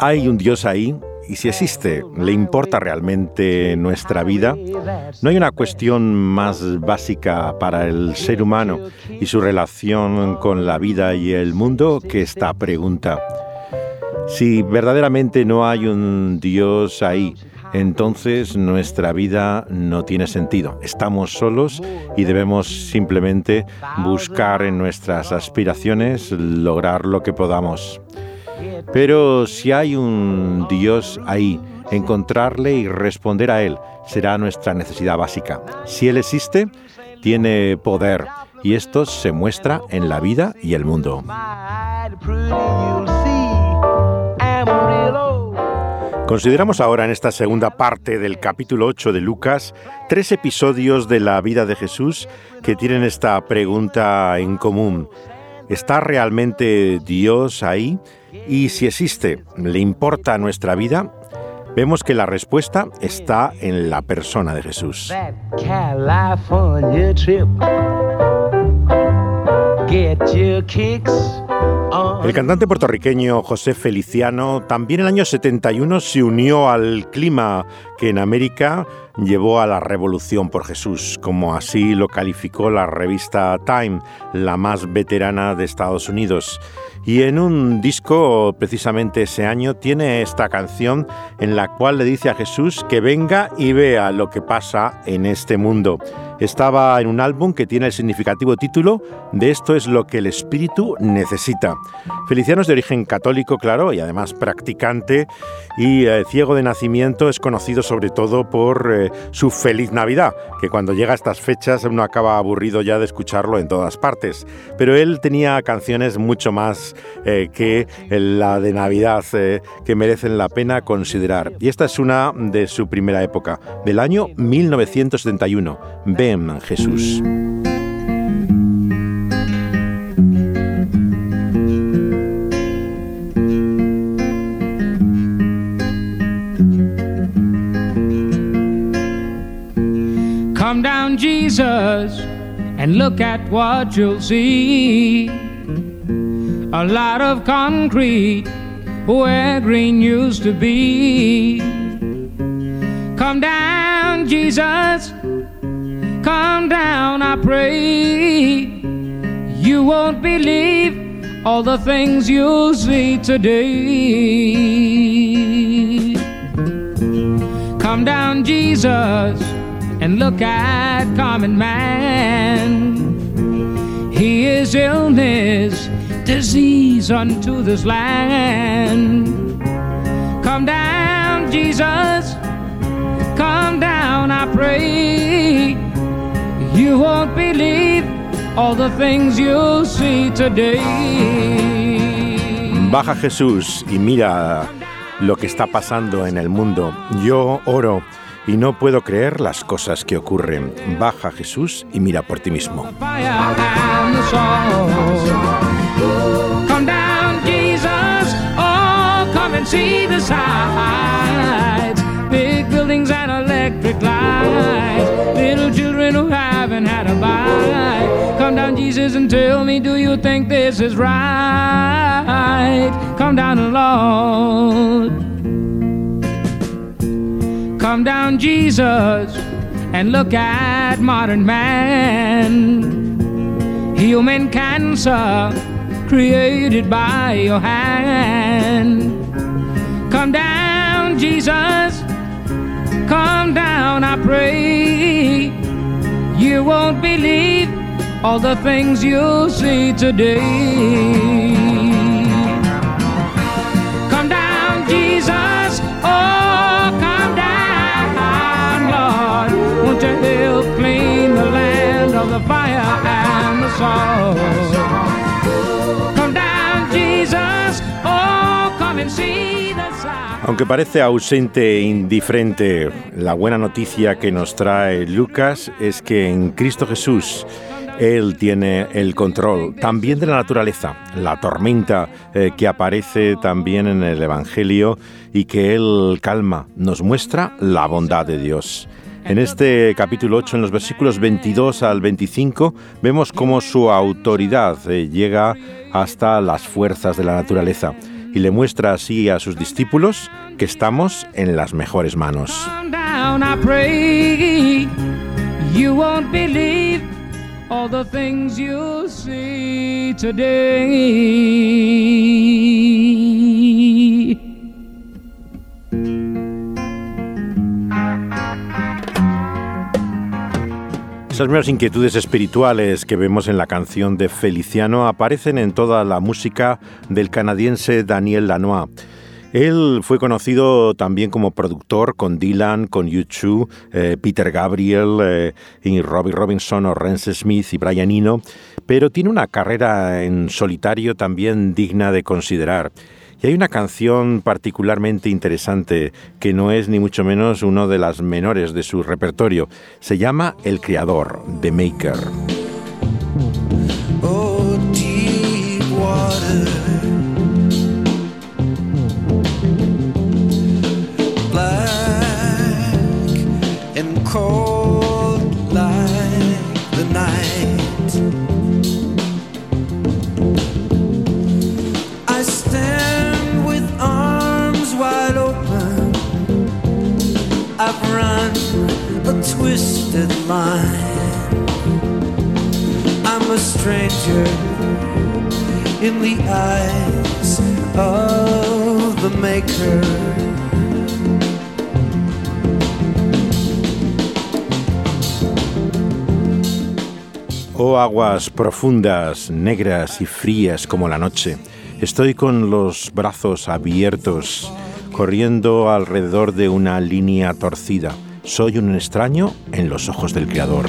¿Hay un Dios ahí? Y si existe, ¿le importa realmente nuestra vida? ¿No hay una cuestión más básica para el ser humano y su relación con la vida y el mundo que esta pregunta? Si verdaderamente no hay un Dios ahí, entonces nuestra vida no tiene sentido. Estamos solos y debemos simplemente buscar en nuestras aspiraciones lograr lo que podamos. Pero si hay un Dios ahí, encontrarle y responder a Él será nuestra necesidad básica. Si Él existe, tiene poder y esto se muestra en la vida y el mundo. Consideramos ahora en esta segunda parte del capítulo 8 de Lucas tres episodios de la vida de Jesús que tienen esta pregunta en común. ¿Está realmente Dios ahí? Y si existe, ¿le importa nuestra vida? Vemos que la respuesta está en la persona de Jesús. El cantante puertorriqueño José Feliciano también en el año 71 se unió al clima que en América llevó a la revolución por Jesús, como así lo calificó la revista Time, la más veterana de Estados Unidos. Y en un disco, precisamente ese año, tiene esta canción en la cual le dice a Jesús que venga y vea lo que pasa en este mundo. Estaba en un álbum que tiene el significativo título de Esto es lo que el Espíritu necesita. Feliciano es de origen católico, claro, y además practicante, y eh, ciego de nacimiento, es conocido sobre todo por eh, su feliz Navidad, que cuando llega a estas fechas uno acaba aburrido ya de escucharlo en todas partes. Pero él tenía canciones mucho más eh, que la de Navidad que merecen la pena considerar. Y esta es una de su primera época, del año 1971. Ven, Jesús. Come down, Jesus, and look at what you'll see. A lot of concrete where green used to be. Come down, Jesus Come down, I pray. You won't believe all the things you'll see today. Come down, Jesus, and look at common man. He is illness, disease unto this land. Come down, Jesus. Come down, I pray. You won't believe all the things you'll see today. Baja Jesús y mira lo que está pasando en el mundo. Yo oro y no puedo creer las cosas que ocurren. Baja Jesús y mira por ti mismo. Come down, Jesus. And tell me, do you think this is right? Come down, Lord. Come down, Jesus, and look at modern man. Human cancer created by your hand. Come down, Jesus Come down, I pray. You won't believe all the things you'll see today. Aunque parece ausente e indiferente, la buena noticia que nos trae Lucas es que en Cristo Jesús Él tiene el control también de la naturaleza, la tormenta eh, que aparece también en el Evangelio y que Él calma, nos muestra la bondad de Dios. En este capítulo 8, en los versículos 22 al 25, vemos cómo su autoridad eh, llega hasta las fuerzas de la naturaleza y le muestra así a sus discípulos que estamos en las mejores manos. Esas mismas inquietudes espirituales que vemos en la canción de Feliciano aparecen en toda la música del canadiense Daniel Lanois. Él fue conocido también como productor con Dylan, con U2, eh, Peter Gabriel, eh, y Robbie Robinson o Rance Smith y Brian Eno, pero tiene una carrera en solitario también digna de considerar. Y hay una canción particularmente interesante que no es ni mucho menos una de las menores de su repertorio. Se llama El Creador, The Maker. I'm a stranger in the eyes of the Maker. Oh aguas profundas, negras y frías como la noche, estoy con los brazos abiertos, corriendo alrededor de una línea torcida soy un extraño en los ojos del Creador.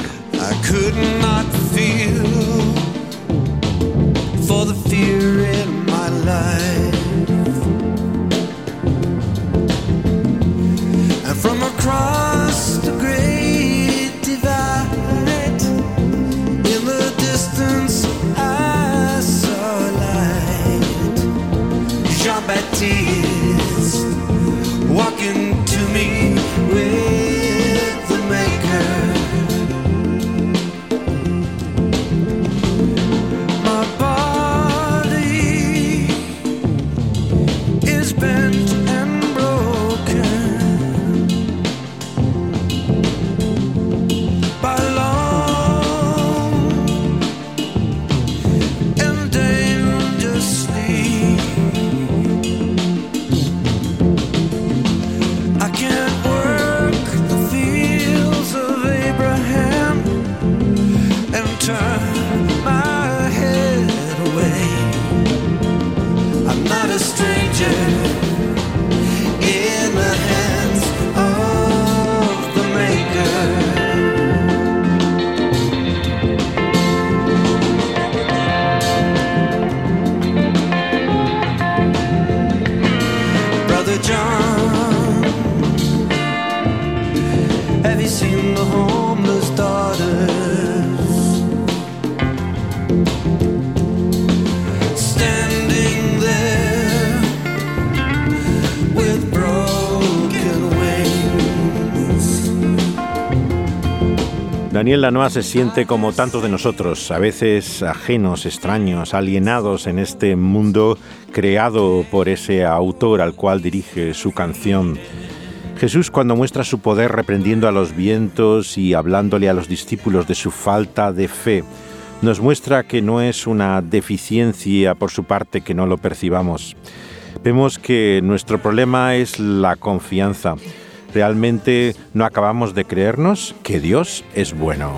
Daniel Lanois se siente como tantos de nosotros, a veces ajenos, extraños, alienados en este mundo creado por ese autor al cual dirige su canción. Jesús cuando muestra su poder reprendiendo a los vientos y hablándole a los discípulos de su falta de fe, nos muestra que no es una deficiencia por su parte que no lo percibamos. Vemos que nuestro problema es la confianza realmente no acabamos de creernos que Dios es bueno.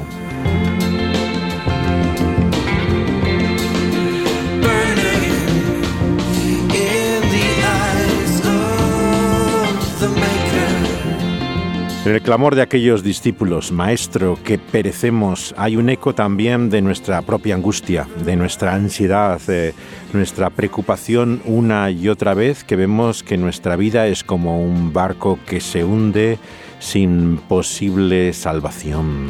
En el clamor de aquellos discípulos, Maestro, que perecemos, hay un eco también de nuestra propia angustia, de nuestra ansiedad, de nuestra preocupación una y otra vez, que vemos que nuestra vida es como un barco que se hunde sin posible salvación.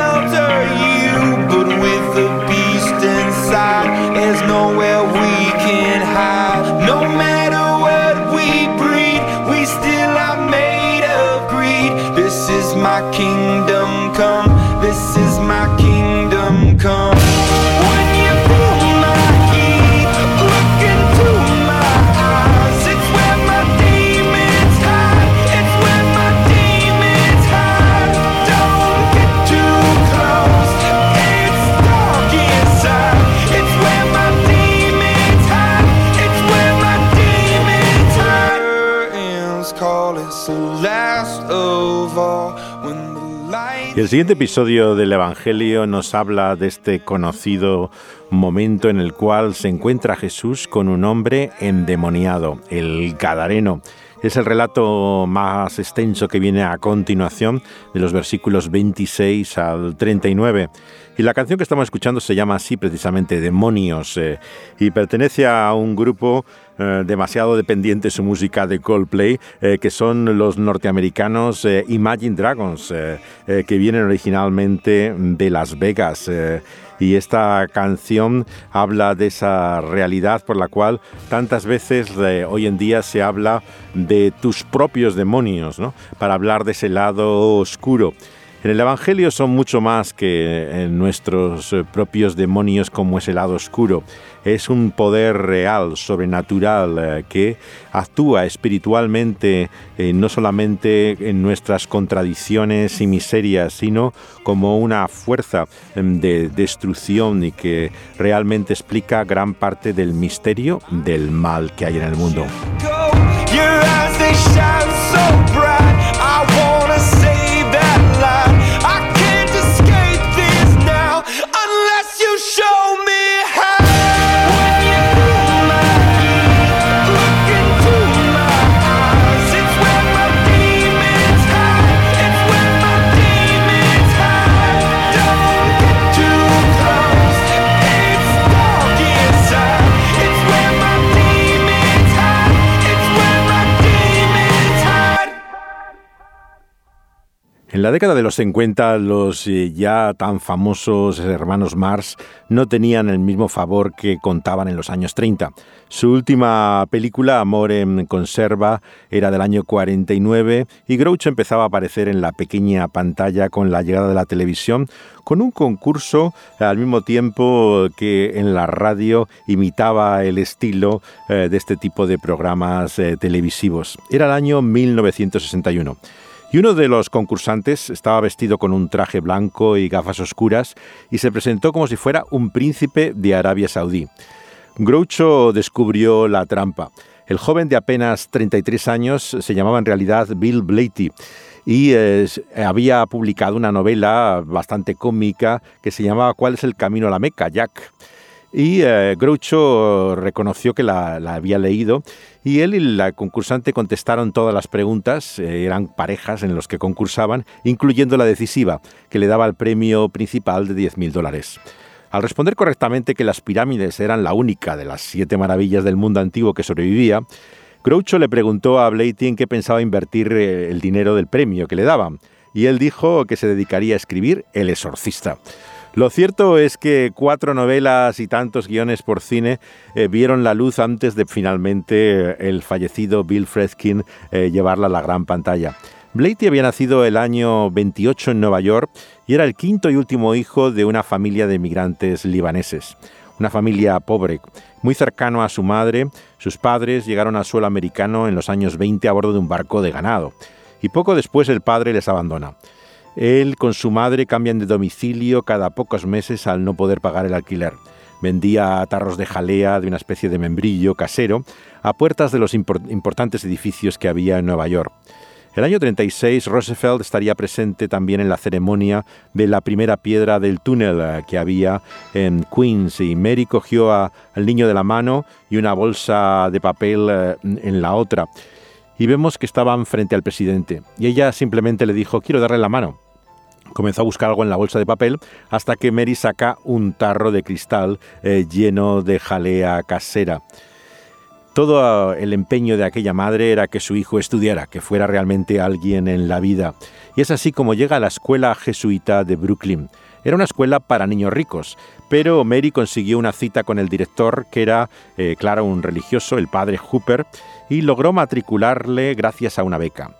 There's nowhere we siguiente episodio del Evangelio nos habla de este conocido momento en el cual se encuentra Jesús con un hombre endemoniado, el Gadareno. Es el relato más extenso que viene a continuación de los versículos 26 al 39. Y la canción que estamos escuchando se llama así precisamente Demonios eh, y pertenece a un grupo eh, demasiado dependiente su música de Coldplay, eh, que son los norteamericanos Imagine Dragons, que vienen originalmente de Las Vegas y esta canción habla de esa realidad por la cual tantas veces hoy en día se habla de tus propios demonios, ¿no? para hablar de ese lado oscuro. En el Evangelio son mucho más que eh, nuestros eh, propios demonios como es el lado oscuro. Es un poder real, sobrenatural, eh, que actúa espiritualmente no solamente en nuestras contradicciones y miserias, sino como una fuerza em, de destrucción y que realmente explica gran parte del misterio del mal que hay en el mundo. En la década de los 50, los eh, ya tan famosos hermanos Mars no tenían el mismo favor que contaban en los años 30. Su última película, Amor en Conserva, era del año 49 y Groucho empezaba a aparecer en la pequeña pantalla con la llegada de la televisión, con un concurso al mismo tiempo que en la radio imitaba el estilo eh, de este tipo de programas eh, televisivos. Era el año 1961. Y uno de los concursantes estaba vestido con un traje blanco y gafas oscuras y se presentó como si fuera un príncipe de Arabia Saudí. Groucho descubrió la trampa. El joven de apenas 33 años se llamaba en realidad Bill Blatty y había publicado una novela bastante cómica que se llamaba ¿Cuál es el camino a la Meca, Jack? Y eh, Groucho reconoció que la, había leído y él y la concursante contestaron todas las preguntas, eh, eran parejas en los que concursaban, incluyendo la decisiva, que le daba el premio principal de 10.000 dólares. Al responder correctamente que las pirámides eran la única de las siete maravillas del mundo antiguo que sobrevivía, Groucho le preguntó a Blatty en qué pensaba invertir eh, el dinero del premio que le daban, y él dijo que se dedicaría a escribir El exorcista. Lo cierto es que cuatro novelas y tantos guiones por cine eh, vieron la luz antes de finalmente eh, el fallecido Bill Fredkin eh, llevarla a la gran pantalla. Blatty había nacido el año 28 en Nueva York y era el quinto y último hijo de una familia de migrantes libaneses. una familia pobre. Muy cercano a su madre, sus padres llegaron al suelo americano en los años 20 a bordo de un barco de ganado. Y poco después el padre les abandona. Él con su madre cambian de domicilio cada pocos meses al no poder pagar el alquiler. Vendía tarros de jalea de una especie de membrillo casero a puertas de los importantes edificios que había en Nueva York. El año 36, Roosevelt estaría presente también en la ceremonia de la primera piedra del túnel eh, que había en Queens y Mary cogió al niño de la mano y una bolsa de papel eh, en la otra. Y vemos que estaban frente al presidente y ella simplemente le dijo, quiero darle la mano. Comenzó a buscar algo en la bolsa de papel hasta que Mary saca un tarro de cristal eh, lleno de jalea casera. Todo el empeño de aquella madre era que su hijo estudiara, que fuera realmente alguien en la vida. Y es así como llega a la escuela jesuita de Brooklyn. Era una escuela para niños ricos, pero Mary consiguió una cita con el director, que era, eh, claro, un religioso, el padre Hooper, y logró matricularle gracias a una beca.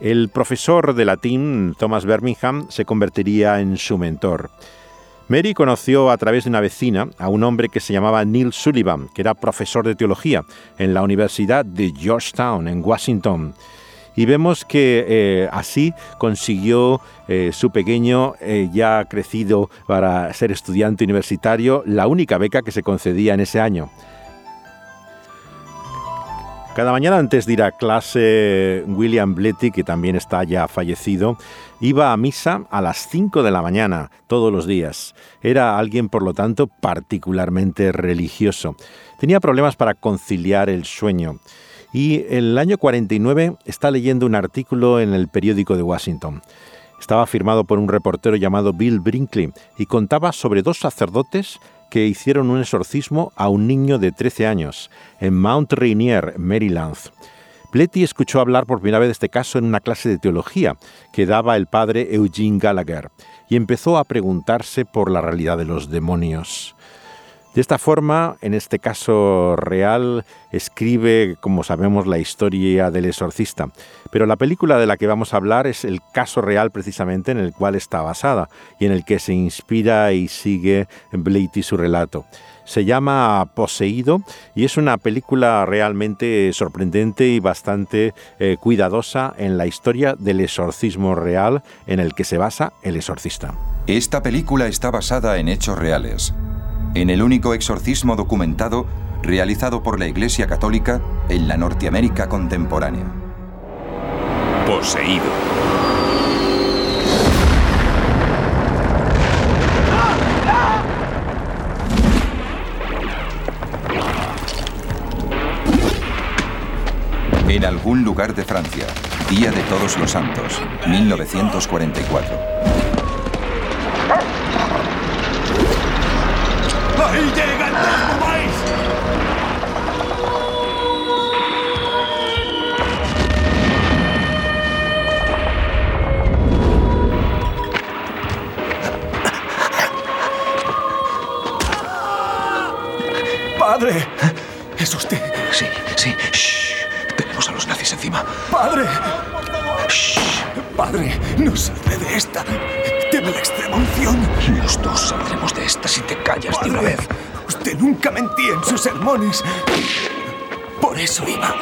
El profesor de latín, Thomas Birmingham, se convertiría en su mentor. Mary conoció a través de una vecina a un hombre que se llamaba Neil Sullivan, que era profesor de teología en la Universidad de Georgetown, en Washington. Y vemos que eh, así consiguió eh, su pequeño, eh, ya crecido para ser estudiante universitario, la única beca que se concedía en ese año. Cada mañana antes de ir a clase, William Bletty, que también está ya fallecido, iba a misa a las 5 de la mañana todos los días. Era alguien, por lo tanto, particularmente religioso. Tenía problemas para conciliar el sueño. Y en el año 49 está leyendo un artículo en el periódico de Washington. Estaba firmado por un reportero llamado Bill Brinkley y contaba sobre dos sacerdotes que hicieron un exorcismo a un niño de 13 años en Mount Rainier, Maryland. Pletty escuchó hablar por primera vez de este caso en una clase de teología que daba el padre Eugene Gallagher y empezó a preguntarse por la realidad de los demonios. De esta forma, en este caso real, escribe, como sabemos, la historia del exorcista. Pero la película de la que vamos a hablar es el caso real precisamente en el cual está basada y en el que se inspira y sigue Blatty su relato. Se llama Poseído y es una película realmente sorprendente y bastante eh, cuidadosa en la historia del exorcismo real en el que se basa el exorcista. Esta película está basada en hechos reales en el único exorcismo documentado realizado por la Iglesia Católica en la Norteamérica contemporánea. Poseído. En algún lugar de Francia, Día de Todos los Santos, 1944. ¡Ahí llegan ¡Padre! ¿Es usted? Sí, sí. Shh. Tenemos a los nazis encima. ¡Padre! Shh. Padre, no saldré de esta. Tengo la extrema unción. Los dos saldremos de esta si te callas de una vez. Usted nunca mentía en sus sermones. Por eso iba.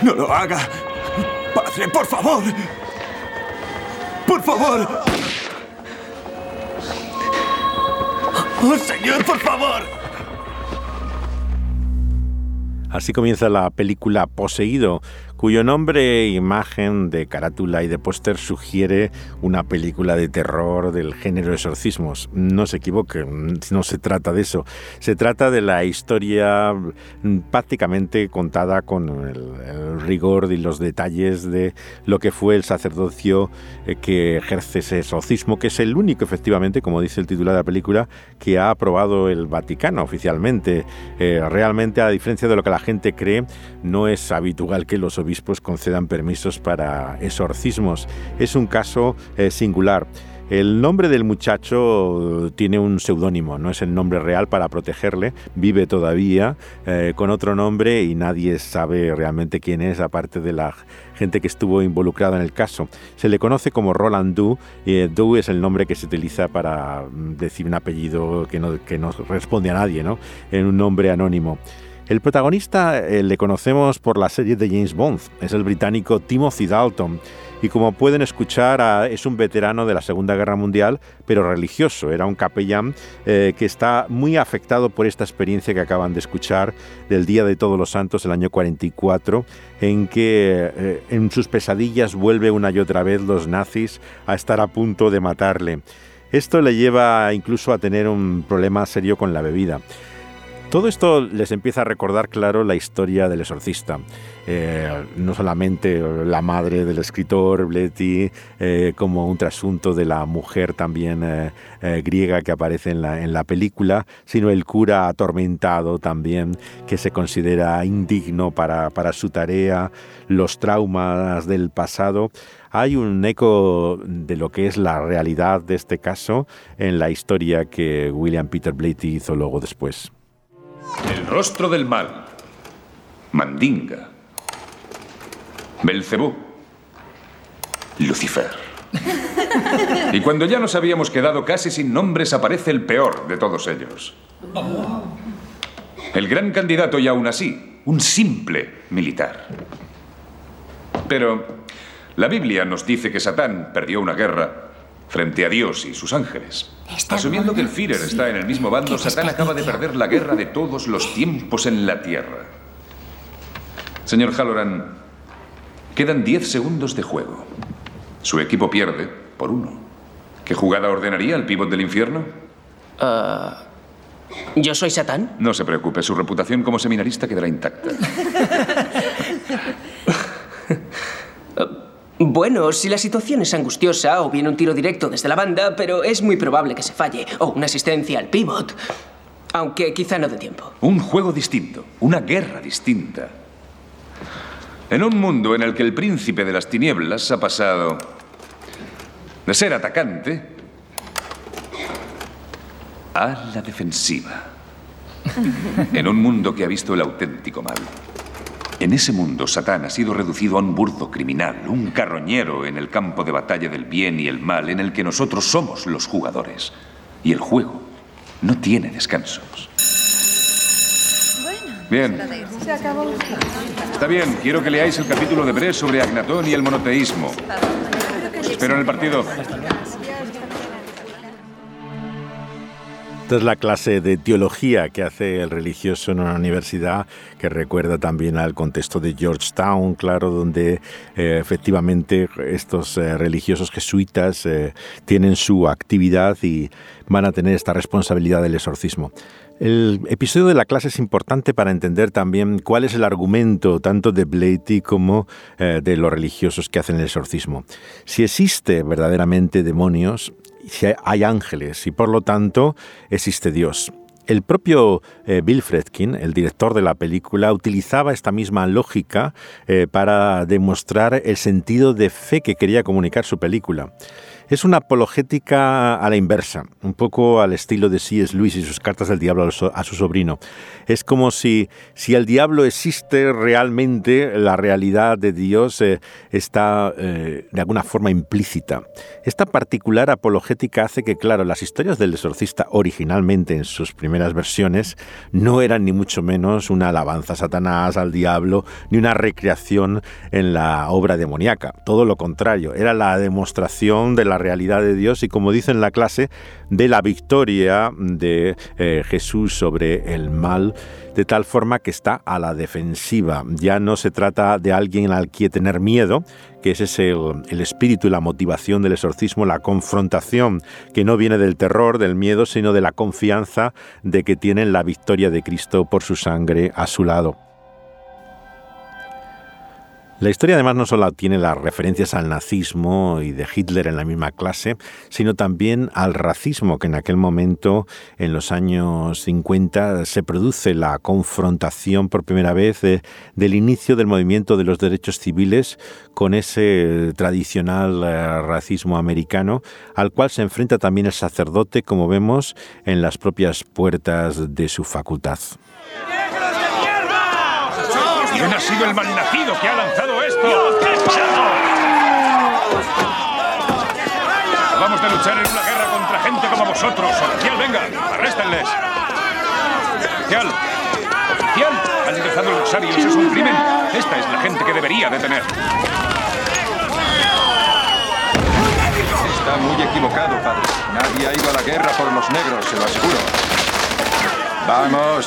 No lo haga. Padre, por favor. Por favor. Oh, señor, por favor. Así comienza la película Poseído, cuyo nombre e imagen de carátula y de póster sugiere una película de terror del género exorcismos. No se equivoque, no se trata de eso. Se trata de la historia prácticamente contada con el, rigor y los detalles de lo que fue el sacerdocio eh, que ejerce ese exorcismo, que es el único, efectivamente, como dice el titular de la película, que ha aprobado el Vaticano oficialmente. Eh, realmente, a diferencia de lo que la gente cree, no es habitual que los obispos concedan permisos para exorcismos. Es un caso eh, singular. El nombre del muchacho tiene un seudónimo, no es el nombre real para protegerle, vive todavía eh, con otro nombre y nadie sabe realmente quién es, aparte de la gente que estuvo involucrada en el caso. Se le conoce como Roland Du, y eh, Du es el nombre que se utiliza para mm, decir un apellido que no, que no responde a nadie, ¿no? en un nombre anónimo. El protagonista eh, le conocemos por la serie de James Bond, es el británico Timothy Dalton y como pueden escuchar es un veterano de la Segunda Guerra Mundial, pero religioso, era un capellán eh, que está muy afectado por esta experiencia que acaban de escuchar del Día de Todos los Santos, el año 44, en que eh, en sus pesadillas vuelve una y otra vez los nazis a estar a punto de matarle. Esto le lleva incluso a tener un problema serio con la bebida. Todo esto les empieza a recordar, claro, la historia del exorcista. Eh, no solamente la madre del escritor, Bletty, eh, como un trasunto de la mujer también eh, griega que aparece en la, en la película, sino el cura atormentado también, que se considera indigno para, para su tarea, los traumas del pasado hay un eco de lo que es la realidad de este caso en la historia que William Peter Blatty hizo luego después. Rostro del mal. Mandinga. Belcebú. Lucifer. Y cuando ya nos habíamos quedado casi sin nombres, aparece el peor de todos ellos. El gran candidato y aún así, un simple militar. Pero la Biblia nos dice que Satán perdió una guerra frente a Dios y sus ángeles. Asumiendo que el Führer está en el mismo bando, Satán acaba de perder la guerra de todos los tiempos en la Tierra. Señor Halloran, quedan 10 segundos de juego. Su equipo pierde por uno. ¿Qué jugada ordenaría el pívot del infierno? Ah, ¿Yo soy Satán? No se preocupe, su reputación como seminarista quedará intacta. Bueno, si la situación es angustiosa o viene un tiro directo desde la banda, pero es muy probable que se falle, o una asistencia al pivot, aunque quizá no de tiempo. Un juego distinto, una guerra distinta. En un mundo en el que el príncipe de las tinieblas ha pasado de ser atacante a la defensiva. En un mundo que ha visto el auténtico mal. En ese mundo, Satán ha sido reducido a un burdo criminal, un carroñero en el campo de batalla del bien y el mal, en el que nosotros somos los jugadores. Y el juego no tiene descansos. Bien. Está bien, quiero que leáis el capítulo de Bres sobre Agnatón y el monoteísmo. Os espero en el partido. Esta es la clase de teología que hace el religioso en una universidad que recuerda también al contexto de Georgetown, claro, donde eh, efectivamente estos eh, religiosos jesuitas eh, tienen su actividad y van a tener esta responsabilidad del exorcismo. El episodio de la clase es importante para entender también cuál es el argumento tanto de Blatty como de los religiosos que hacen el exorcismo. Si existe verdaderamente demonios, hay ángeles y por lo tanto existe Dios. El propio eh, Bill Fredkin, el director de la película, utilizaba esta misma lógica eh, para demostrar el sentido de fe que quería comunicar su película. Es una apologética a la inversa, un poco al estilo de C.S. Lewis y sus cartas del diablo a su sobrino. Es como si, si el diablo existe realmente, la realidad de Dios eh, está eh, de alguna forma implícita. Esta particular apologética hace que, claro, las historias del exorcista originalmente en sus primeras versiones no eran ni mucho menos una alabanza a Satanás, al diablo, ni una recreación en la obra demoníaca. Todo lo contrario, era la demostración de la realidad de Dios y, como dice en la clase, de la victoria de eh, Jesús sobre el mal, de tal forma que está a la defensiva. Ya no se trata de alguien al que tener miedo, que ese es el, el espíritu y la motivación del exorcismo, la confrontación que no viene del terror, del miedo, sino de la confianza de que tienen la victoria de Cristo por su sangre a su lado. La historia además no solo tiene las referencias al nazismo y de Hitler en la misma clase, sino también al racismo que en aquel momento, en los años 50, se produce la confrontación por primera vez del inicio del movimiento de los derechos civiles con ese tradicional eh, racismo americano, al cual se enfrenta también el sacerdote, como vemos en las propias puertas de su facultad. ¿Quién ha sido el malnacido que ha lanzado esto? Vamos a luchar en una guerra contra gente como vosotros. Oficial, venga, arréstenles. Oficial, oficial, han ingresado los sabios. Es un crimen. Esta es la gente que debería detener. Está muy equivocado, padre. Nadie ha ido a la guerra por los negros, se lo aseguro. Vamos.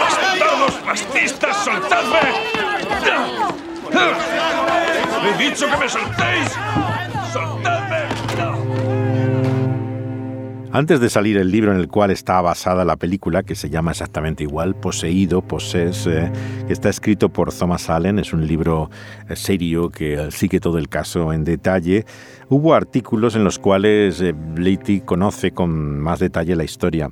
¡Bastardos fascistas, soltadme! ¡He dicho que me soltéis! ¡Soltadme! Antes de salir el libro en el cual está basada la película, que se llama exactamente igual, Poseído, Possess, eh, que está escrito por Thomas Allen, es un libro eh, serio que sigue todo el caso en detalle, hubo artículos en los cuales eh, conoce con más detalle la historia.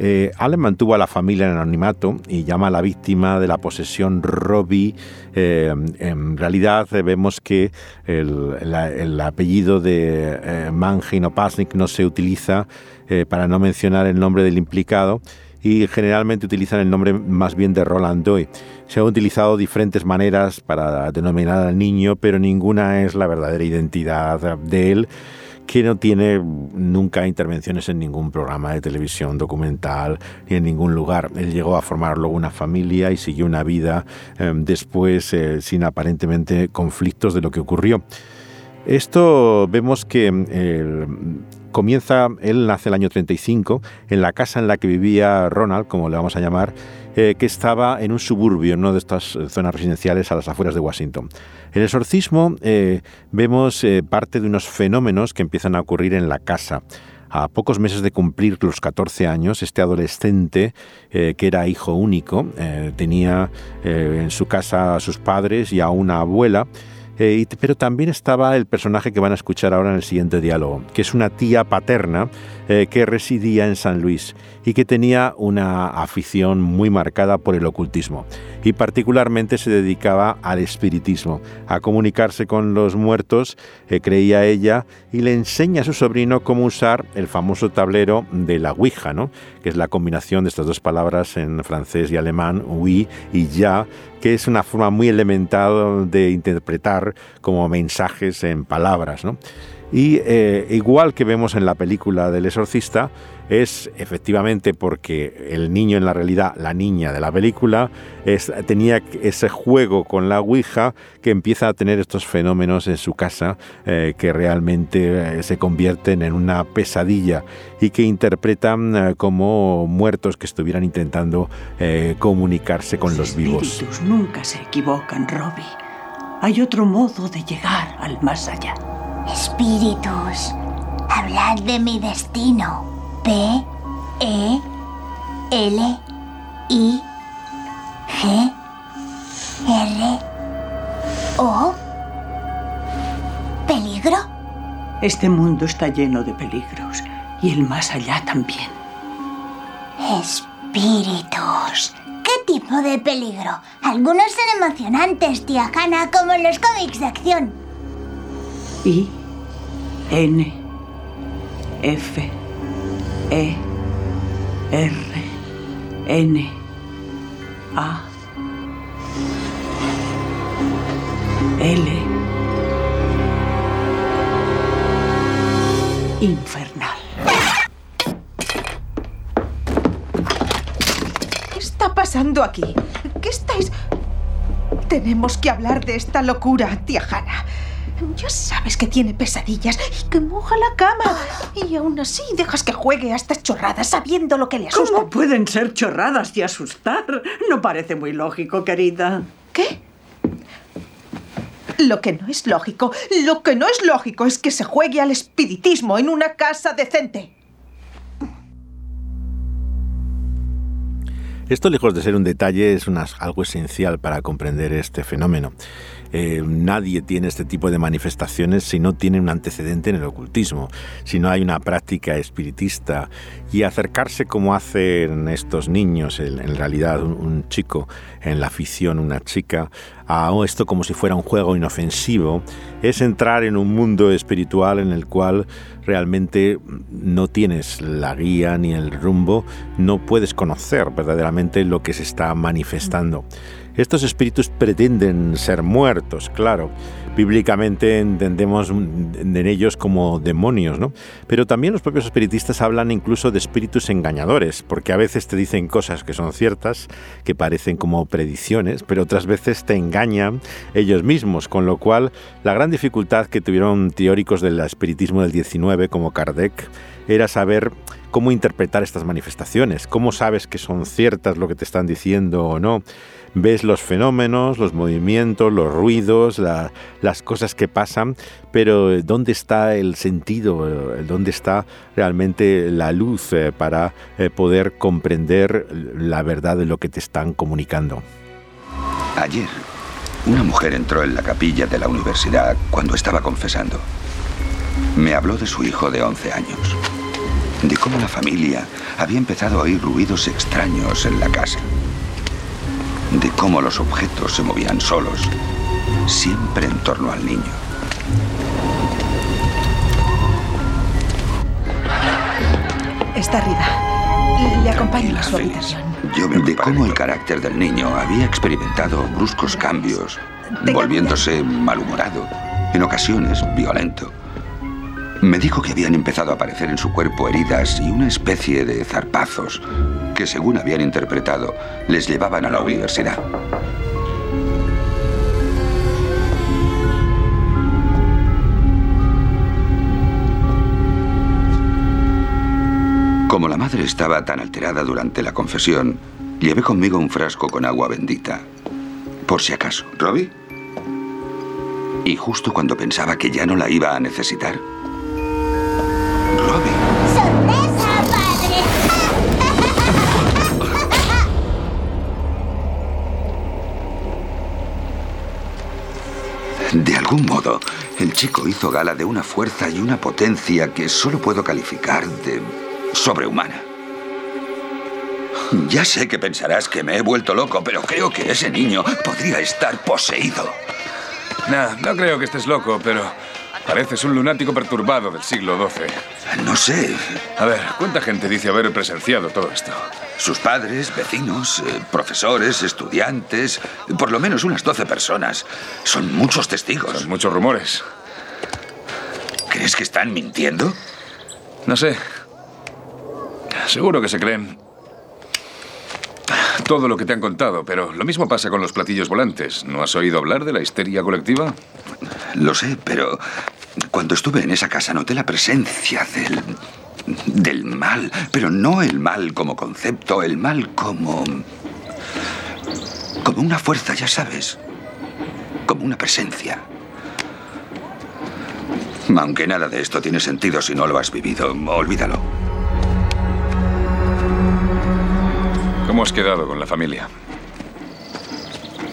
Eh, Allen mantuvo a la familia en anonimato y llama a la víctima de la posesión Robbie. Eh, en realidad eh, vemos que el, apellido de eh, o Pasnik no se utiliza eh, para no mencionar el nombre del implicado y generalmente utilizan el nombre más bien de Roland Doy. Se han utilizado diferentes maneras para denominar al niño, pero ninguna es la verdadera identidad de él que no tiene nunca intervenciones en ningún programa de televisión documental ni en ningún lugar. Él llegó a formar luego una familia y siguió una vida eh, después eh, sin aparentemente conflictos de lo que ocurrió. Esto vemos que eh, comienza, él nace el año 35, en la casa en la que vivía Ronald, como le vamos a llamar, eh, que estaba en un suburbio, en una de estas eh, zonas residenciales a las afueras de Washington. El exorcismo eh, vemos parte de unos fenómenos que empiezan a ocurrir en la casa. A pocos meses de cumplir los 14 años, este adolescente, que era hijo único, tenía en su casa a sus padres y a una abuela, eh, pero también estaba el personaje que van a escuchar ahora en el siguiente diálogo, que es una tía paterna eh, que residía en San Luis y que tenía una afición muy marcada por el ocultismo y particularmente se dedicaba al espiritismo, a comunicarse con los muertos, eh, creía ella, y le enseña a su sobrino cómo usar el famoso tablero de la Ouija, ¿no? Que es la combinación de estas dos palabras en francés y alemán, oui y ya, que es una forma muy elemental de interpretar como mensajes en palabras. ¿no? Y eh, igual que vemos en la película del exorcista, es efectivamente porque el niño en la realidad, la niña de la película, es- tenía ese juego con la Ouija que empieza a tener estos fenómenos en su casa eh, que realmente eh, se convierten en una pesadilla y que interpretan como muertos que estuvieran intentando comunicarse con los vivos. Espíritus nunca se equivocan, Robbie. Hay otro modo de llegar al más allá. Espíritus, hablad de mi destino. P, E, L, I, G, R, O. ¿Peligro? Este mundo está lleno de peligros y el más allá también. Espíritus. ¿Qué tipo de peligro? Algunos son emocionantes, tía Hanna, como en los cómics de acción. I, N, F, E, R, N, A, L. Infernal. ¿Qué está pasando aquí? ¿Qué estáis...? Tenemos que hablar de esta locura, tía Hanna. Ya sabes que tiene pesadillas y que moja la cama. Y aún así dejas que juegue a estas chorradas sabiendo lo que le asusta. ¿Cómo pueden ser chorradas y asustar? No parece muy lógico, querida. ¿Qué? Lo que no es lógico, lo que no es lógico es que se juegue al espiritismo en una casa decente. Esto, lejos de ser un detalle, es algo esencial para comprender este fenómeno. Eh, nadie tiene este tipo de manifestaciones si no tiene un antecedente en el ocultismo, si no hay una práctica espiritista. Y acercarse como hacen estos niños, en, en realidad un, un chico en la afición, una chica, a esto como si fuera un juego inofensivo, es entrar en un mundo espiritual en el cual realmente no tienes la guía ni el rumbo, no puedes conocer verdaderamente lo que se está manifestando. Estos espíritus pretenden ser muertos, claro. Bíblicamente entendemos en ellos como demonios, ¿no? Pero también los propios espiritistas hablan incluso de espíritus engañadores, porque a veces te dicen cosas que son ciertas, que parecen como predicciones, pero otras veces te engañan ellos mismos, con lo cual la gran dificultad que tuvieron teóricos del espiritismo del 19 como Kardec era saber cómo interpretar estas manifestaciones, cómo sabes que son ciertas lo que te están diciendo o no ves los fenómenos, los movimientos, los ruidos, la- las cosas que pasan, pero eh, ¿dónde está el sentido? Eh, ¿Dónde está realmente la luz eh, para poder comprender la verdad de lo que te están comunicando? Ayer, una mujer entró en la capilla de la universidad cuando estaba confesando. Me habló de su hijo de 11 años, de cómo la familia había empezado a oír ruidos extraños en la casa, de cómo los objetos se movían solos, siempre en torno al niño. Está arriba. Le acompaño a su habitación. Yo me de cómo el carácter del niño había experimentado bruscos cambios, volviéndose malhumorado, en ocasiones violento. Me dijo que habían empezado a aparecer en su cuerpo heridas y una especie de zarpazos que, según habían interpretado, les llevaban a la universidad. Como la madre estaba tan alterada durante la confesión, llevé conmigo un frasco con agua bendita. Por si acaso. ¿Robbie? Y justo cuando pensaba que ya no la iba a necesitar, algún modo, el chico hizo gala de una fuerza y una potencia que solo puedo calificar de sobrehumana. Ya sé que pensarás que me he vuelto loco, pero creo que ese niño podría estar poseído. No, no creo que estés loco, pero pareces un lunático perturbado del siglo XII. No sé. A ver, ¿cuánta gente dice haber presenciado todo esto? Sus padres, vecinos, eh, profesores, estudiantes, por lo menos unas 12 personas. Son muchos testigos. Son muchos rumores. ¿Crees que están mintiendo? No sé. Seguro que se creen todo lo que te han contado, pero lo mismo pasa con los platillos volantes. ¿No has oído hablar de la histeria colectiva? Lo sé, pero cuando estuve en esa casa noté la presencia del. del mal. Pero no el mal como concepto, el mal como. como una fuerza, ya sabes. Como una presencia. Aunque nada de esto tiene sentido si no lo has vivido, olvídalo. ¿Cómo has quedado con la familia?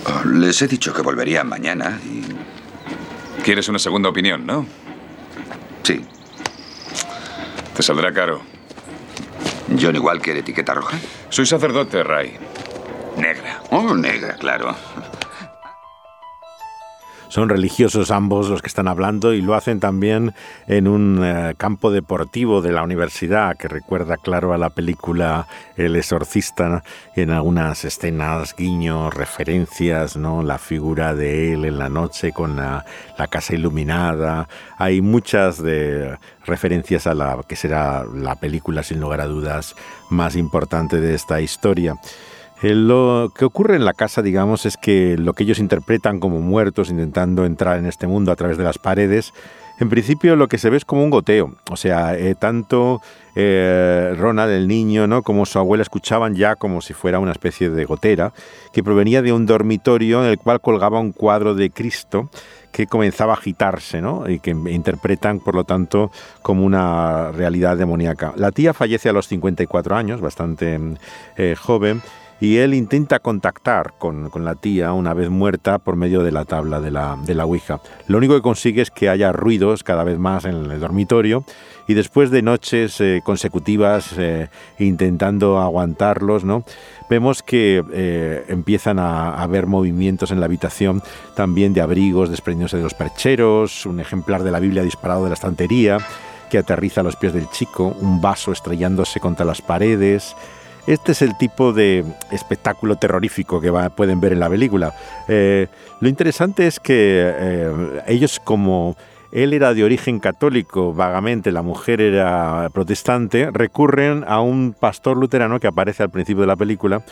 Oh, Les he dicho que volvería mañana y. Quieres una segunda opinión, ¿no? Sí. Te saldrá caro. ¿John igual quiere etiqueta roja? Soy sacerdote, Ray. Negra. Oh, negra, claro. Son religiosos ambos los que están hablando y lo hacen también en un eh, campo deportivo de la universidad que recuerda claro a la película El exorcista en algunas escenas, guiños, referencias, ¿no? La figura de él en la noche con la, la casa iluminada. Hay muchas de referencias a la que será la película sin lugar a dudas más importante de esta historia. Lo que ocurre en la casa, digamos, es que lo que ellos interpretan como muertos intentando entrar en este mundo a través de las paredes, en principio lo que se ve es como un goteo. O sea, eh, tanto eh, Ronald, el niño, ¿no? como su abuela escuchaban ya como si fuera una especie de gotera, que provenía de un dormitorio en el cual colgaba un cuadro de Cristo que comenzaba a agitarse, ¿no? Y que interpretan, por lo tanto, como una realidad demoníaca. La tía fallece a los 54 años, bastante eh, joven, y él intenta contactar con, con, la tía una vez muerta por medio de la tabla de la, de la Ouija. Lo único que consigue es que haya ruidos cada vez más en el dormitorio y después de noches eh, consecutivas eh, intentando aguantarlos, ¿no? vemos que eh, empiezan a, haber movimientos en la habitación también de abrigos desprendiéndose de los percheros, un ejemplar de la Biblia disparado de la estantería que aterriza a los pies del chico, un vaso estrellándose contra las paredes. Este es el tipo de espectáculo terrorífico que pueden ver en la película. lo interesante es que ellos como él era de origen católico, vagamente, la mujer era protestante, recurren a un pastor luterano que aparece al principio de la película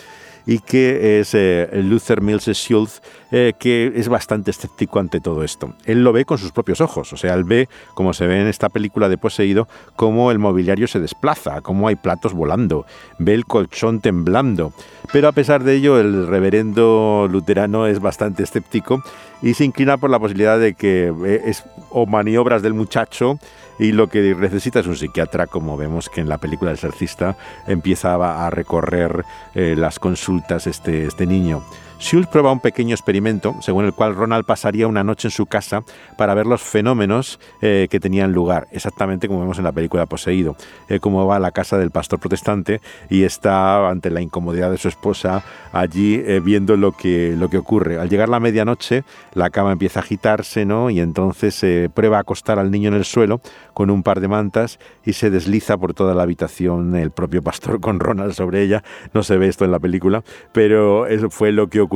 y que es eh, Luther Mills Schultz, eh, que es bastante escéptico ante todo esto. Él lo ve con sus propios ojos, o sea, él ve, como se ve en esta película de Poseído, cómo el mobiliario se desplaza, cómo hay platos volando, ve el colchón temblando. Pero a pesar de ello, el reverendo luterano es bastante escéptico y se inclina por la posibilidad de que eh, es o maniobras del muchacho y lo que necesita es un psiquiatra, como vemos que en la película El Exorcista empieza a recorrer eh, las consultas este, este niño. Schultz prueba un pequeño experimento según el cual Ronald pasaría una noche en su casa para ver los fenómenos eh, que tenían lugar, exactamente como vemos en la película Poseído, eh, cómo va a la casa del pastor protestante y está ante la incomodidad de su esposa allí eh, viendo lo que, lo que ocurre. Al llegar la medianoche, la cama empieza a agitarse ¿no? y entonces se prueba a acostar al niño en el suelo con un par de mantas y se desliza por toda la habitación el propio pastor con Ronald sobre ella. No se ve esto en la película, pero eso fue lo que ocurrió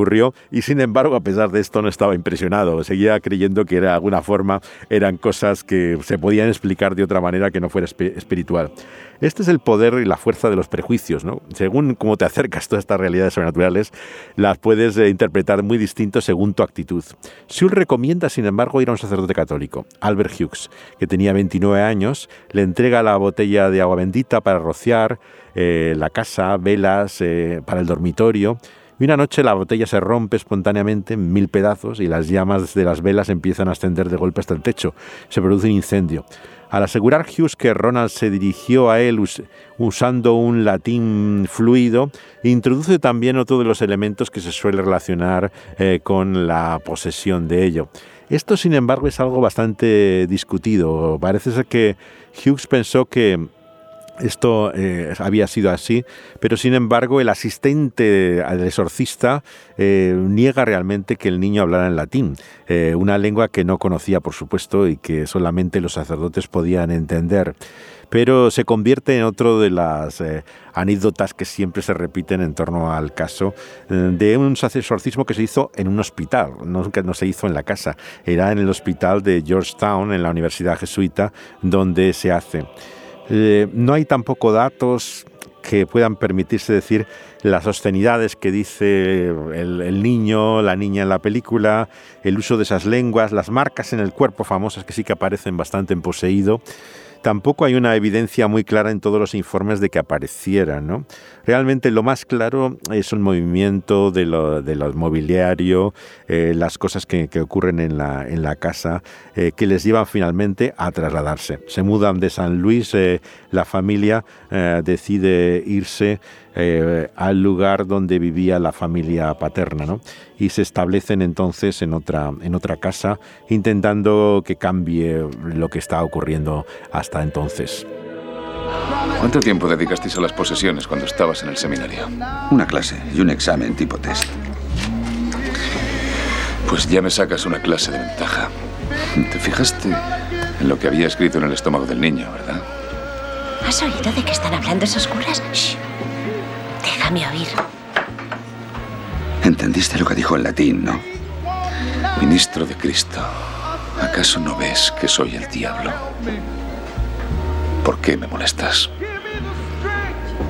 y sin embargo a pesar de esto no estaba impresionado, seguía creyendo que de alguna forma eran cosas que se podían explicar de otra manera que no fuera espiritual. Este es el poder y la fuerza de los prejuicios, ¿no? Según cómo te acercas a todas estas realidades sobrenaturales, las puedes eh, interpretar muy distinto según tu actitud. Sul recomienda, sin embargo, ir a un sacerdote católico, Albert Hughes, que tenía 29 años, le entrega la botella de agua bendita para rociar eh, la casa, velas eh, para el dormitorio, y una noche la botella se rompe espontáneamente en mil pedazos y las llamas de las velas empiezan a ascender de golpe hasta el techo. Se produce un incendio. Al asegurar Hughes que Ronald se dirigió a él usando un latín fluido, introduce también otro de los elementos que se suele relacionar eh, con la posesión de ello. Esto, sin embargo, es algo bastante discutido. Parece ser que Hughes pensó que esto eh, había sido así, pero sin embargo el asistente al exorcista eh, niega realmente que el niño hablara en latín, eh, una lengua que no conocía por supuesto y que solamente los sacerdotes podían entender. Pero se convierte en otro de las anécdotas que siempre se repiten en torno al caso de un exorcismo que se hizo en un hospital, no, no se hizo en la casa, era en el hospital de Georgetown, en la Universidad Jesuita, donde se hace. Eh, no hay tampoco datos que puedan permitirse decir las obscenidades que dice el, niño, la niña en la película, el uso de esas lenguas, las marcas en el cuerpo famosas que sí que aparecen bastante en poseído. Tampoco hay una evidencia muy clara en todos los informes de que aparecieran. ¿no? Realmente lo más claro es un movimiento de lo, de mobiliario, eh, las cosas que, ocurren en la, en la casa, eh, que les llevan finalmente a trasladarse. Se mudan de San Luis, eh, la familia decide irse al lugar donde vivía la familia paterna, ¿no? y se establecen entonces en otra, en otra casa, intentando que cambie lo que está ocurriendo hasta entonces. ¿Cuánto tiempo dedicasteis a las posesiones cuando estabas en el seminario? Una clase y un examen tipo test. Pues ya me sacas una clase de ventaja. ¿Te fijaste en lo que había escrito en el estómago del niño, verdad? ¿Has oído de qué están hablando esos curas? Shh. Déjame oír. Entendiste lo que dijo en latín, ¿no? Ministro de Cristo, ¿acaso no ves que soy el diablo? ¿Por qué me molestas?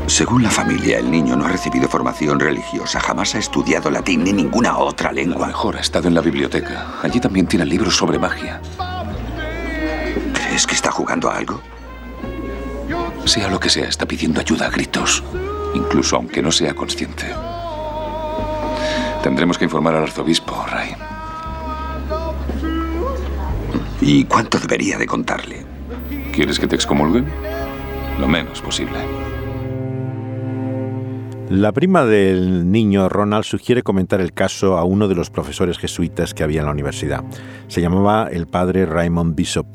Según la familia, el niño no ha recibido formación religiosa, jamás ha estudiado latín ni ninguna otra lengua. A lo mejor ha estado en la biblioteca. Allí también tiene libros sobre magia. ¿Crees que está jugando a algo? Sea lo que sea, está pidiendo ayuda a gritos, incluso aunque no sea consciente. Tendremos que informar al arzobispo, Ray. ¿Y cuánto debería de contarle? ¿Quieres que te excomulguen? Lo menos posible. La prima del niño Ronald sugiere comentar el caso a uno de los profesores jesuitas que había en la universidad. Se llamaba el padre Raymond Bishop.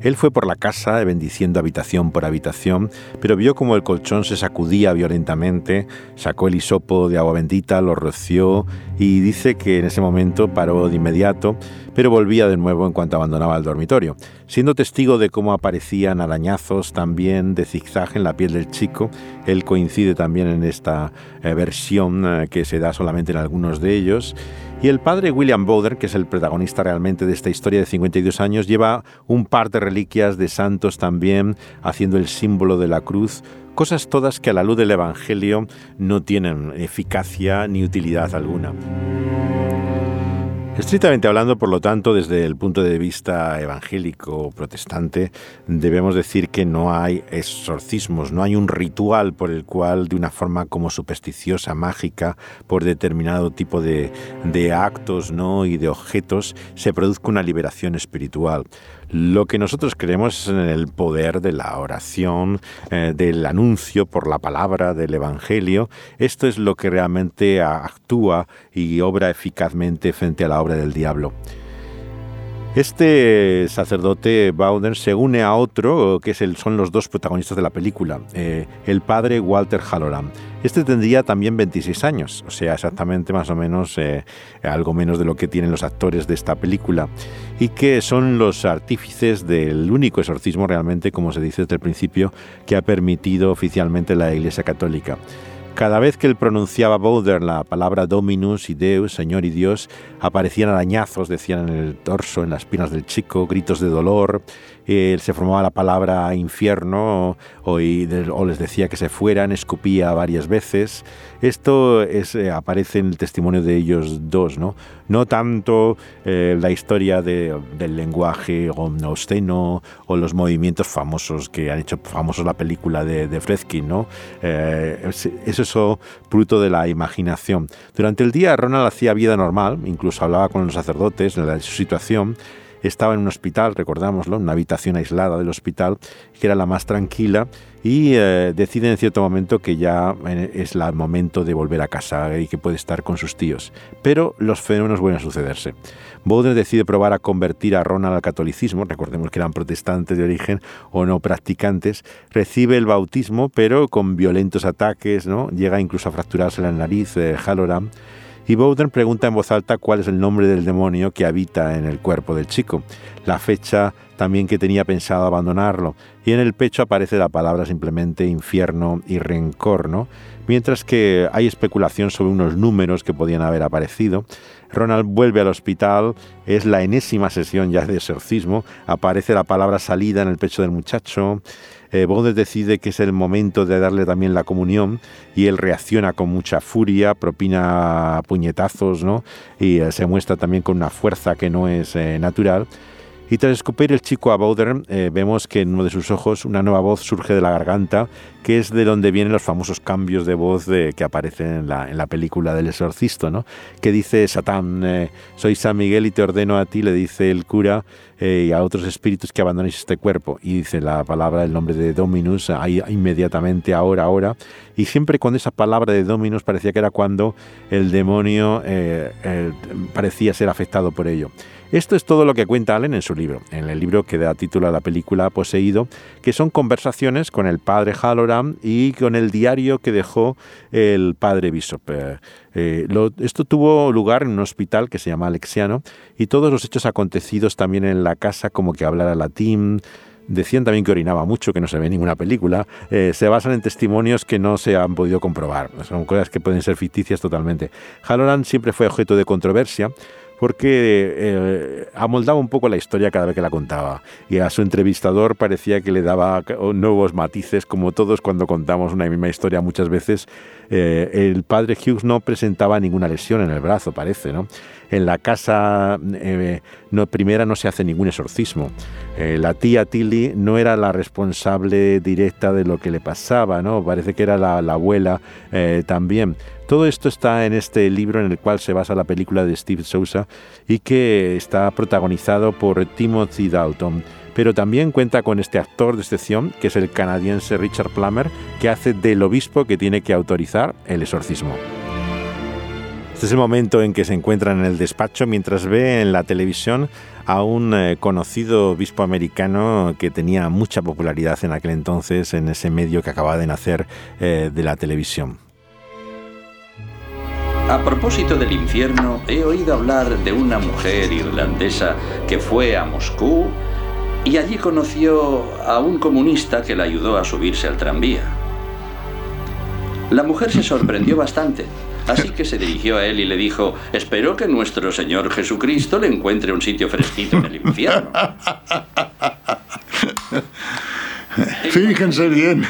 Él fue por la casa bendiciendo habitación por habitación, pero vio como el colchón se sacudía violentamente, sacó el hisopo de agua bendita, lo roció y dice que en ese momento paró de inmediato, pero volvía de nuevo en cuanto abandonaba el dormitorio, siendo testigo de cómo aparecían arañazos también de zigzag en la piel del chico. Él coincide también en esta eh, versión eh, que se da solamente en algunos de ellos. Y el padre William Bowder, que es el protagonista realmente de esta historia de 52 años, lleva un par de reliquias de santos también, haciendo el símbolo de la cruz, cosas todas que a la luz del Evangelio no tienen eficacia ni utilidad alguna. Estrictamente hablando, por lo tanto, desde el punto de vista evangélico protestante, debemos decir que no hay exorcismos, no hay un ritual por el cual, de una forma como supersticiosa, mágica, por determinado tipo de, de actos ¿no? y de objetos, se produzca una liberación espiritual. Lo que nosotros creemos es en el poder de la oración, eh, del anuncio por la palabra del Evangelio. Esto es lo que realmente actúa y obra eficazmente frente a la obra del diablo. Este sacerdote Bowden se une a otro, que es el, son los dos protagonistas de la película, eh, el padre Walter Halloran. Este tendría también 26 años, o sea, exactamente más o menos eh, algo menos de lo que tienen los actores de esta película, y que son los artífices del único exorcismo realmente, como se dice desde el principio, que ha permitido oficialmente la Iglesia Católica. Cada vez que él pronunciaba Bowder la palabra Dominus y Deus, Señor y Dios, aparecían arañazos, decían en el torso, en las piernas del chico, gritos de dolor, se formaba la palabra infierno o, les decía que se fueran, escupía varias veces. Esto es, eh, aparece en el testimonio de ellos dos, no, no tanto eh, la historia del lenguaje obsceno o los movimientos famosos que han hecho famosos la película de, de ¿no? Eh, es, eso fruto de la imaginación. Durante el día Ronald hacía vida normal, incluso hablaba con los sacerdotes de su situación estaba en un hospital, recordámoslo, una habitación aislada del hospital, que era la más tranquila, y eh, decide en cierto momento que ya eh, es el momento de volver a casa y que puede estar con sus tíos. Pero los fenómenos vuelven a sucederse. Bowden decide probar a convertir a Ronald al catolicismo, recordemos que eran protestantes de origen o no practicantes, recibe el bautismo pero con violentos ataques, ¿no? llega incluso a fracturarse la nariz, eh, Halloran, y Bowden pregunta en voz alta cuál es el nombre del demonio que habita en el cuerpo del chico, la fecha también que tenía pensado abandonarlo, y en el pecho aparece la palabra simplemente infierno y rencor, ¿no? Mientras que hay especulación sobre unos números que podían haber aparecido. Ronald vuelve al hospital, es la enésima sesión ya de exorcismo, aparece la palabra salida en el pecho del muchacho, eh, decide que es el momento de darle también la comunión y él reacciona con mucha furia, propina puñetazos, ¿no? Y eh, se muestra también con una fuerza que no es eh, natural. Y tras escupir el chico a Bowder, eh, vemos que en uno de sus ojos una nueva voz surge de la garganta, que es de donde vienen los famosos cambios de voz de, que aparecen en la, en la película del exorcisto, ¿no? que dice Satán, eh, soy San Miguel y te ordeno a ti, le dice el cura, eh, y a otros espíritus que abandonéis este cuerpo. Y dice la palabra, el nombre de Dominus, ahí inmediatamente, ahora, ahora. Y siempre con esa palabra de Dominus parecía que era cuando el demonio parecía ser afectado por ello. Esto es todo lo que cuenta Allen en su libro, en el libro que da título a la película Poseído, que son conversaciones con el padre Y con el diario que dejó el padre Bishop. Eh, eh, esto tuvo lugar en un hospital que se llama Alexiano y todos los hechos acontecidos también en la casa, como que hablara latín, Decían también que orinaba mucho, que no se ve en ninguna película. Eh, se basan en testimonios que no se han podido comprobar. Son cosas que pueden ser ficticias totalmente. Halloran siempre fue objeto de controversia porque eh, amoldaba un poco la historia cada vez que la contaba y a su entrevistador parecía que le daba nuevos matices, como todos cuando contamos una misma historia muchas veces. Eh, el padre Hughes no presentaba ninguna lesión en el brazo, parece, ¿no? En la casa eh, no, primera no se hace ningún exorcismo. la tía Tilly no era la responsable directa de lo que le pasaba, ¿no? Parece que era la, la abuela también. Todo esto está en este libro en el cual se basa la película de Steve Sousa y que está protagonizado por Timothy Dalton. pero también cuenta con este actor de excepción, que es el canadiense Richard Plummer, que hace del obispo que tiene que autorizar el exorcismo. Este es el momento en que se encuentran en el despacho mientras ve en la televisión a un eh, conocido obispo americano que tenía mucha popularidad en aquel entonces en ese medio que acababa de nacer eh, de la televisión. A propósito del infierno, he oído hablar de una mujer irlandesa que fue a Moscú y allí conoció a un comunista que la ayudó a subirse al tranvía. La mujer se sorprendió bastante Así que se dirigió a él y le dijo, espero que nuestro Señor Jesucristo le encuentre un sitio fresquito en el infierno. Fíjense bien.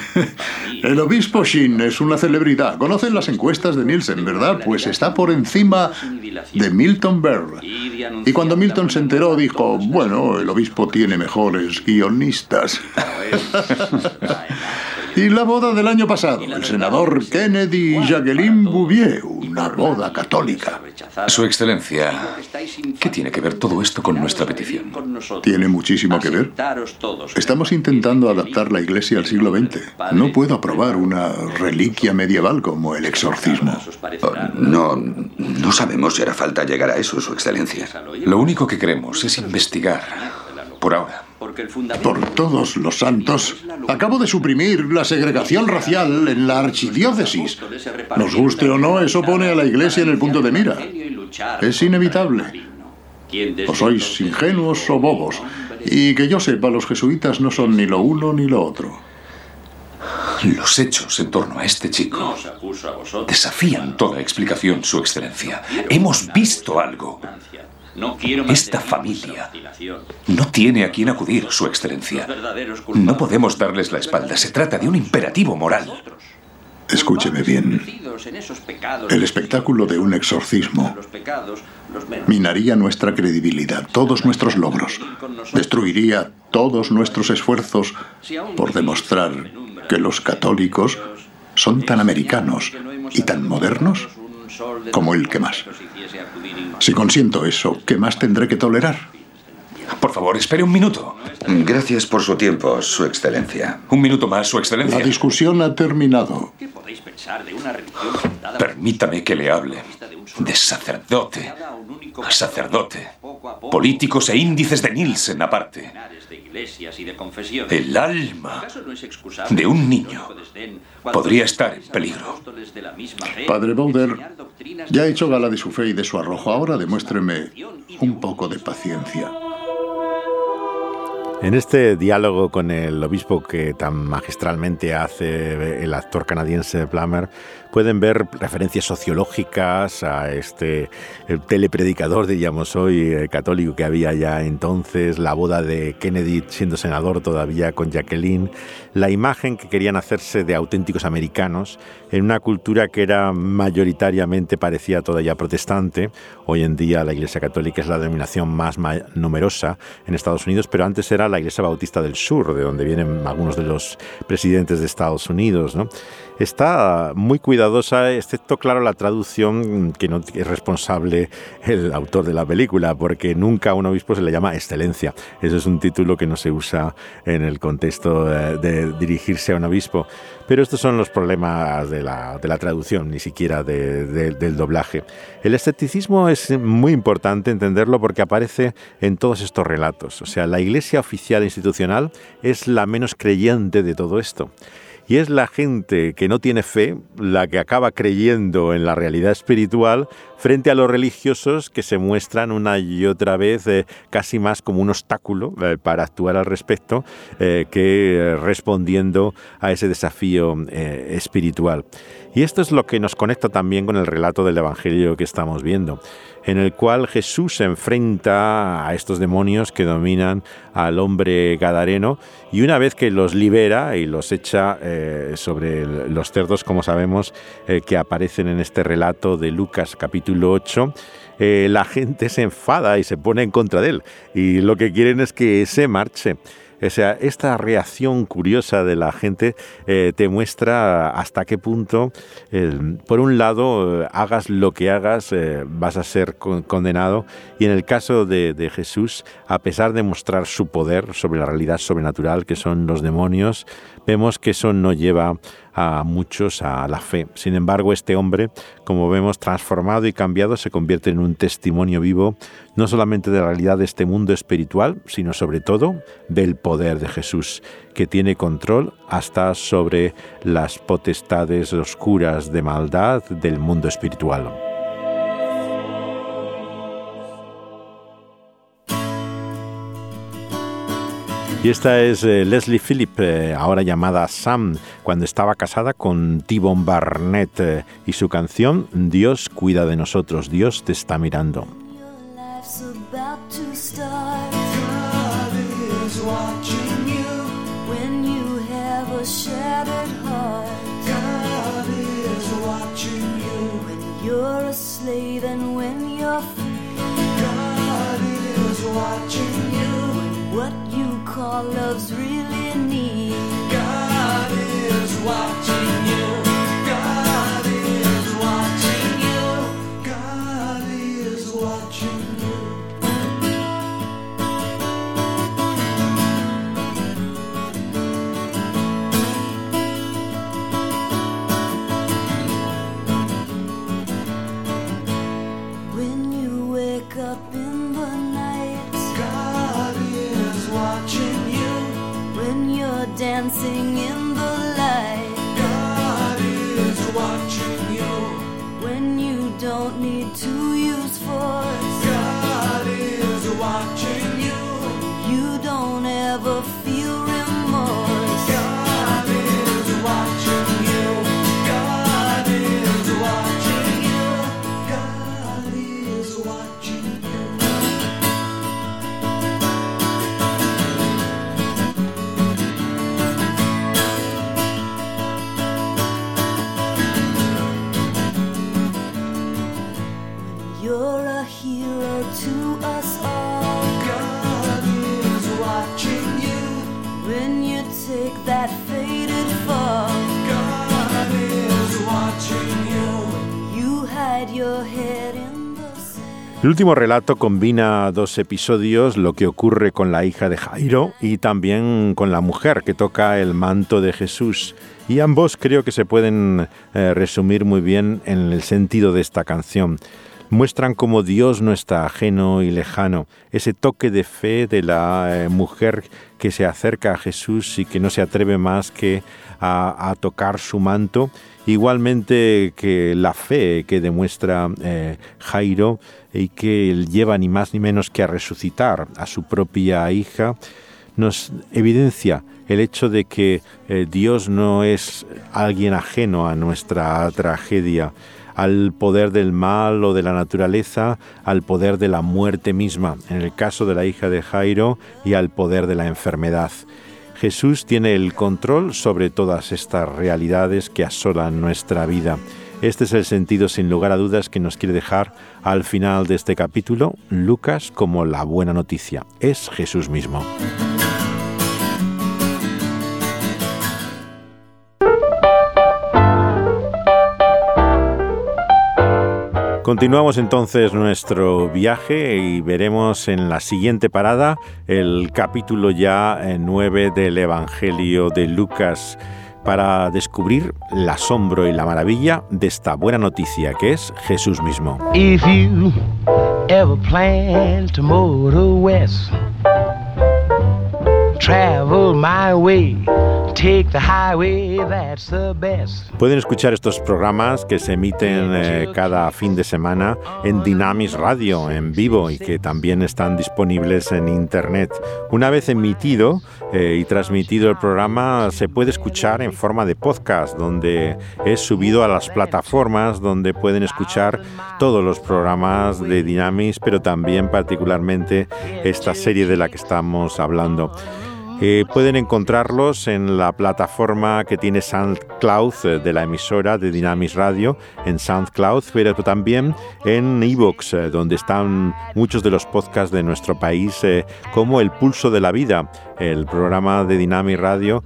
El obispo Shin es una celebridad. Conocen las encuestas de Nielsen, ¿verdad? Pues está por encima de Milton Berle. Y cuando Milton se enteró, dijo, bueno, el obispo tiene mejores guionistas. Y la boda del año pasado, el senador Kennedy y Jacqueline Bouvier, una boda católica. Su Excelencia, ¿qué tiene que ver todo esto con nuestra petición? Tiene muchísimo que ver. Estamos intentando adaptar la iglesia al siglo XX. No puedo aprobar una reliquia medieval como el exorcismo. Oh, no, no sabemos si hará falta llegar a eso, Su Excelencia. Lo único que queremos es investigar. Por ahora. Por todos los santos, acabo de suprimir la segregación racial en la archidiócesis. Nos guste o no, eso pone a la iglesia en el punto de mira. Es inevitable. O sois ingenuos o bobos. Y que yo sepa, los jesuitas no son ni lo uno ni lo otro. Los hechos en torno a este chico desafían toda explicación, Su Excelencia. Hemos visto algo. Esta familia no tiene a quién acudir, Su Excelencia. No podemos darles la espalda. Se trata de un imperativo moral. Escúcheme bien. El espectáculo de un exorcismo minaría nuestra credibilidad, todos nuestros logros, destruiría todos nuestros esfuerzos por demostrar que los católicos son tan americanos y tan modernos como el que más. Si consiento eso, ¿qué más tendré que tolerar? Por favor, espere un minuto. Gracias por su tiempo, Su Excelencia. Un minuto más, Su Excelencia. La discusión ha terminado. Permítame que le hable de sacerdote a sacerdote, políticos e índices de Nielsen aparte. El alma de un niño podría estar en peligro. Padre Boulder, ya he hecho gala de su fe y de su arrojo. Ahora demuéstreme un poco de paciencia. En este diálogo con el obispo que tan magistralmente hace el actor canadiense Plummer, pueden ver referencias sociológicas a este telepredicador, diríamos hoy, eh, católico que había ya entonces, la boda de Kennedy siendo senador todavía con Jacqueline, la imagen que querían hacerse de auténticos americanos en una cultura que era mayoritariamente parecía todavía protestante. Hoy en día la Iglesia Católica es la denominación más numerosa en Estados Unidos, pero antes era la Iglesia Bautista del Sur, de donde vienen algunos de los presidentes de Estados Unidos. Está muy cuidadosa, excepto, claro, la traducción que no es responsable el autor de la película, porque nunca a un obispo se le llama excelencia. Eso es un título que no se usa en el contexto eh, de dirigirse a un obispo. Pero estos son los problemas de la, traducción, ni siquiera del doblaje. El escepticismo es muy importante entenderlo porque aparece en todos estos relatos. O sea, la iglesia oficial institucional es la menos creyente de todo esto. Y es la gente que no tiene fe la que acaba creyendo en la realidad espiritual frente a los religiosos que se muestran una y otra vez eh, casi más como un obstáculo eh, para actuar al respecto eh, que respondiendo a ese desafío espiritual. Y esto es lo que nos conecta también con el relato del Evangelio que estamos viendo en el cual Jesús se enfrenta a estos demonios que dominan al hombre gadareno y una vez que los libera y los echa eh, sobre los cerdos, como sabemos, eh, que aparecen en este relato de Lucas capítulo 8, eh, la gente se enfada y se pone en contra de él y lo que quieren es que se marche. O sea, esta reacción curiosa de la gente te muestra hasta qué punto, por un lado, hagas lo que hagas, vas a ser condenado. Y en el caso de, de Jesús, a pesar de mostrar su poder sobre la realidad sobrenatural que son los demonios, vemos que eso no lleva a muchos a la fe. Sin embargo, este hombre, como vemos, transformado y cambiado, se convierte en un testimonio vivo, no solamente de la realidad de este mundo espiritual, sino sobre todo del poder de Jesús, que tiene control hasta sobre las potestades oscuras de maldad del mundo espiritual. Y esta es eh, Leslie Phillip, eh, ahora llamada Sam, cuando estaba casada con T-Bone Barnett eh, y su canción Dios cuida de nosotros, Dios te está mirando. what call love's really need. God is watching dancing in El último relato combina dos episodios, lo que ocurre con la hija de Jairo y también con la mujer que toca el manto de Jesús. Y ambos creo que se pueden eh, resumir muy bien en el sentido de esta canción muestran cómo Dios no está ajeno y lejano, ese toque de fe de la eh, mujer que se acerca a Jesús y que no se atreve más que a, tocar su manto, igualmente que la fe que demuestra eh, Jairo y que lleva ni más ni menos que a resucitar a su propia hija, nos evidencia el hecho de que eh, Dios no es alguien ajeno a nuestra tragedia, al poder del mal o de la naturaleza, al poder de la muerte misma, en el caso de la hija de Jairo, y al poder de la enfermedad. Jesús tiene el control sobre todas estas realidades que asolan nuestra vida. Este es el sentido sin lugar a dudas que nos quiere dejar al final de este capítulo Lucas como la buena noticia. Es Jesús mismo. Continuamos entonces nuestro viaje y veremos en la siguiente parada el capítulo ya 9 del Evangelio de Lucas para descubrir el asombro y la maravilla de esta buena noticia que es Jesús mismo. Travel my way, take the highway, that's the best. Pueden escuchar estos programas que se emiten eh, cada fin de semana en Dynamis Radio en vivo y que también están disponibles en internet. Una vez emitido eh, y transmitido el programa, se puede escuchar en forma de podcast, donde es subido a las plataformas donde pueden escuchar todos los programas de Dynamis, pero también particularmente esta serie de la que estamos hablando. Eh, pueden encontrarlos en la plataforma que tiene SoundCloud eh, de la emisora de Dynamis Radio, en SoundCloud, pero también en Evox, eh, donde están muchos de los podcasts de nuestro país, como El Pulso de la Vida, el programa de Dynamis Radio.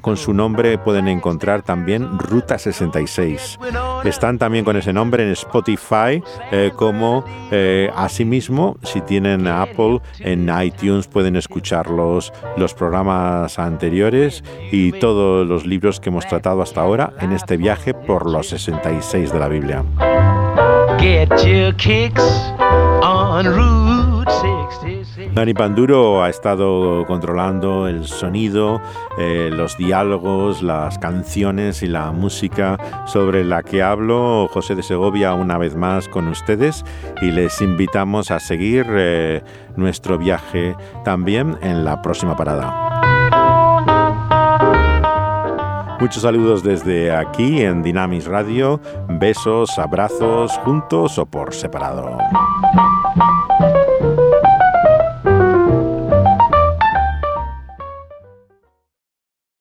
con su nombre pueden encontrar también Ruta 66. Están también con ese nombre en Spotify, como asimismo, si tienen Apple, en iTunes pueden escucharlos los programas anteriores y todos los libros que hemos tratado hasta ahora en este viaje por los 66 de la Biblia. Dani Panduro ha estado controlando el sonido, eh, los diálogos, las canciones y la música sobre la que hablo. José de Segovia una vez más con ustedes y les invitamos a seguir eh, nuestro viaje también en la próxima parada. Muchos saludos desde aquí en Dynamis Radio. Besos, abrazos, juntos o por separado.